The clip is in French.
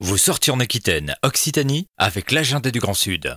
Vous sortez en Aquitaine, Occitanie, avec l'agenda du Grand Sud.